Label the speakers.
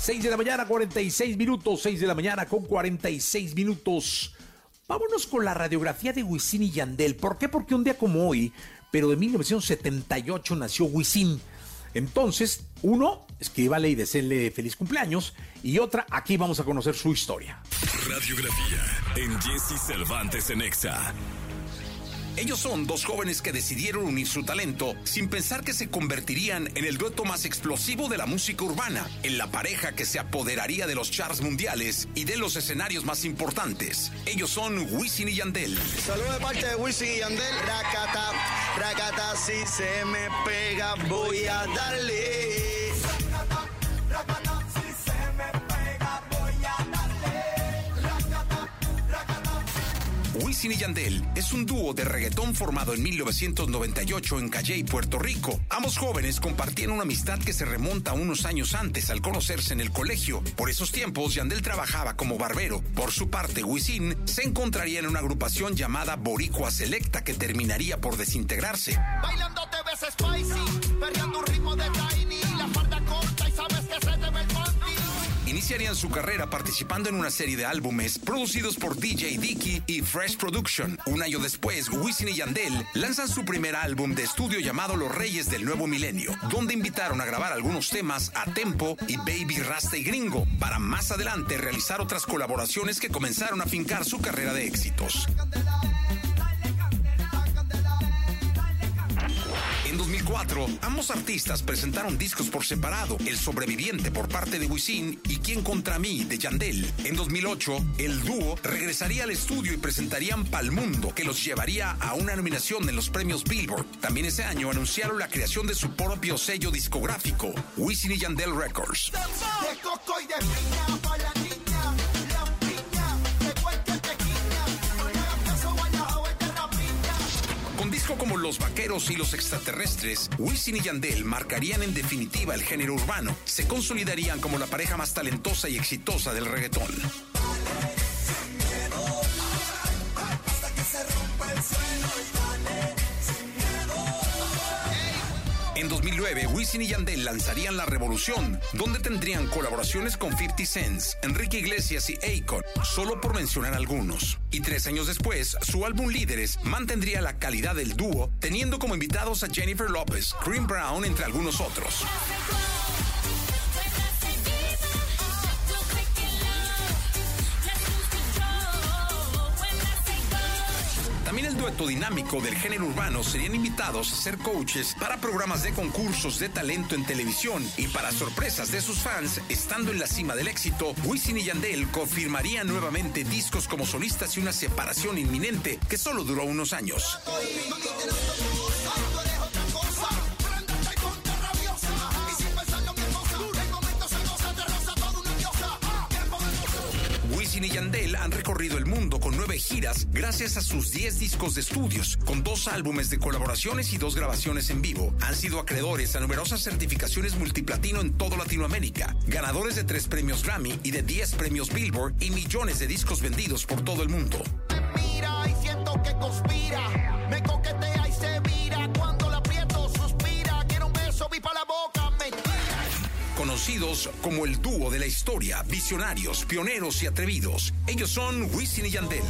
Speaker 1: 6 de la mañana, 46 minutos. 6 de la mañana con 46 minutos. Vámonos con la radiografía de Wisin y Yandel. ¿Por qué? Porque un día como hoy, pero de 1978 nació Wisin. Entonces, uno, escríbale y deseenle feliz cumpleaños. Y otra, aquí vamos a conocer su historia.
Speaker 2: Radiografía en Jesse Cervantes en Exa. Ellos son dos jóvenes que decidieron unir su talento sin pensar que se convertirían en el dueto más explosivo de la música urbana, en la pareja que se apoderaría de los charts mundiales y de los escenarios más importantes. Ellos son Wisin y Yandel.
Speaker 3: Saludos de parte de Wisin y Yandel. Rakata, rakata, si se me pega voy a darle.
Speaker 2: Wisin y Yandel es un dúo de reggaetón formado en 1998 en Calley, Puerto Rico. Ambos jóvenes compartían una amistad que se remonta a unos años antes al conocerse en el colegio. Por esos tiempos, Yandel trabajaba como barbero. Por su parte, Wisin se encontraría en una agrupación llamada Boricua Selecta que terminaría por desintegrarse.
Speaker 4: Bailando te ves spicy, un ritmo de
Speaker 2: Iniciarían su carrera participando en una serie de álbumes producidos por DJ Dicky y Fresh Production. Un año después, Wisin y Yandel lanzan su primer álbum de estudio llamado Los Reyes del Nuevo Milenio, donde invitaron a grabar algunos temas a Tempo y Baby Rasta y Gringo, para más adelante realizar otras colaboraciones que comenzaron a fincar su carrera de éxitos. 2004, ambos artistas presentaron discos por separado, El Sobreviviente por parte de Wisin y Quién contra mí de Yandel. En 2008, el dúo regresaría al estudio y presentarían Pal Mundo, que los llevaría a una nominación en los premios Billboard. También ese año anunciaron la creación de su propio sello discográfico, Wisin y Yandel Records.
Speaker 4: De
Speaker 2: Con disco como Los Vaqueros y Los Extraterrestres, Wisin y Yandel marcarían en definitiva el género urbano. Se consolidarían como la pareja más talentosa y exitosa del reggaetón. En 2009, Wisin y Yandel lanzarían La Revolución, donde tendrían colaboraciones con 50 Cent, Enrique Iglesias y Akon, solo por mencionar algunos. Y tres años después, su álbum Líderes mantendría la calidad del dúo, teniendo como invitados a Jennifer Lopez, Green Brown, entre algunos otros. También el dueto dinámico del género urbano serían invitados a ser coaches para programas de concursos de talento en televisión y para sorpresas de sus fans, estando en la cima del éxito, Wisin y Yandel confirmarían nuevamente discos como solistas y una separación inminente que solo duró unos años. Wisin Yandel han recorrido el mundo con nueve giras gracias a sus 10 discos de estudios, con dos álbumes de colaboraciones y dos grabaciones en vivo. Han sido acreedores a numerosas certificaciones multiplatino en toda Latinoamérica, ganadores de tres premios Grammy y de 10 premios Billboard y millones de discos vendidos por todo el mundo. Conocidos como el dúo de la historia, visionarios, pioneros y atrevidos, ellos son Wisin y Yandel.